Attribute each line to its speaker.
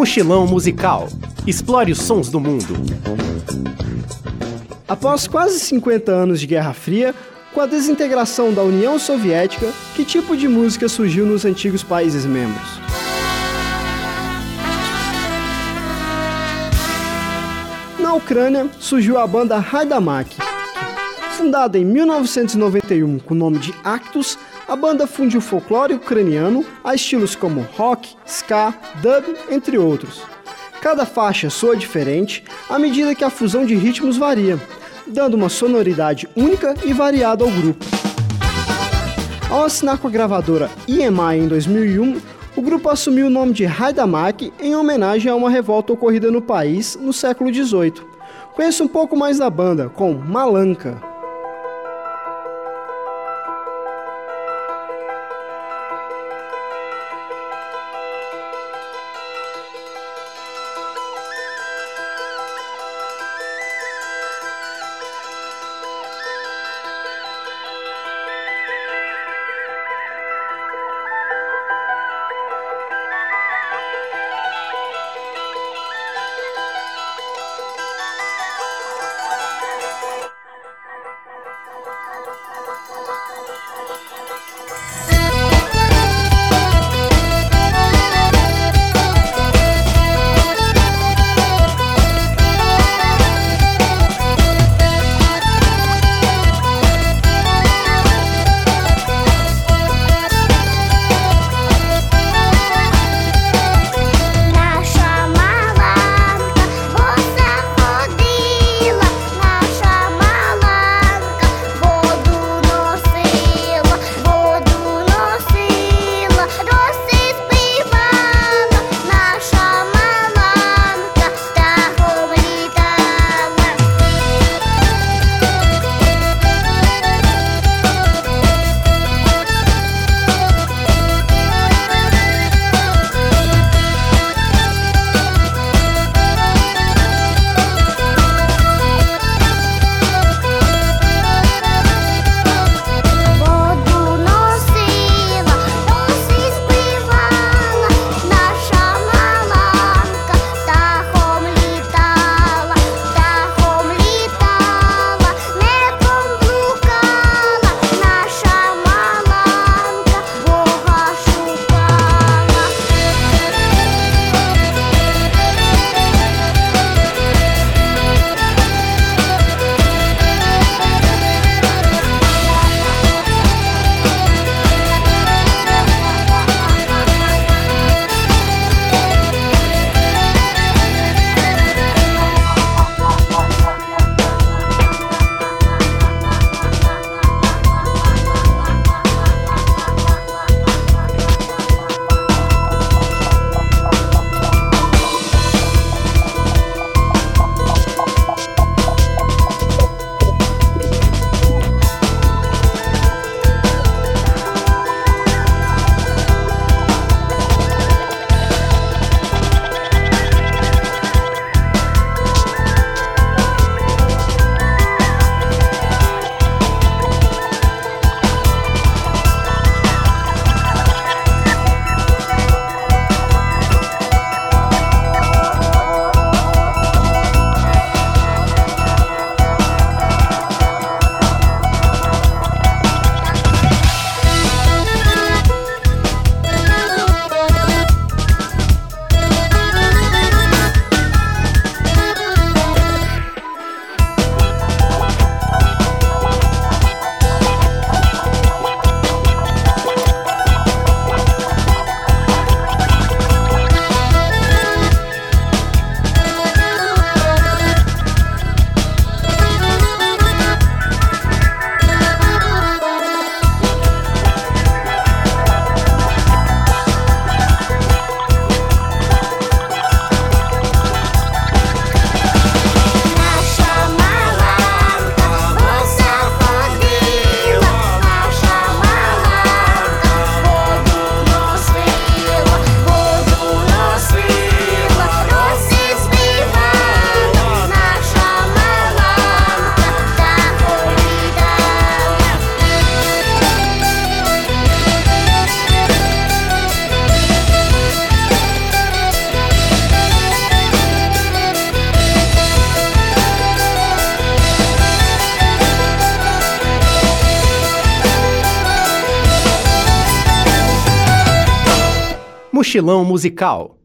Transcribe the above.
Speaker 1: Mochilão musical. Explore os sons do mundo.
Speaker 2: Após quase 50 anos de Guerra Fria, com a desintegração da União Soviética, que tipo de música surgiu nos antigos países membros? Na Ucrânia, surgiu a banda Haidamak. Fundada em 1991 com o nome de Actus, a banda fundiu folclore ucraniano a estilos como rock, ska, dub, entre outros. Cada faixa soa diferente à medida que a fusão de ritmos varia, dando uma sonoridade única e variada ao grupo. Ao assinar com a gravadora EMI em 2001, o grupo assumiu o nome de Haidamak em homenagem a uma revolta ocorrida no país no século XVIII. Conheça um pouco mais da banda com Malanka.
Speaker 1: Mochilão Musical.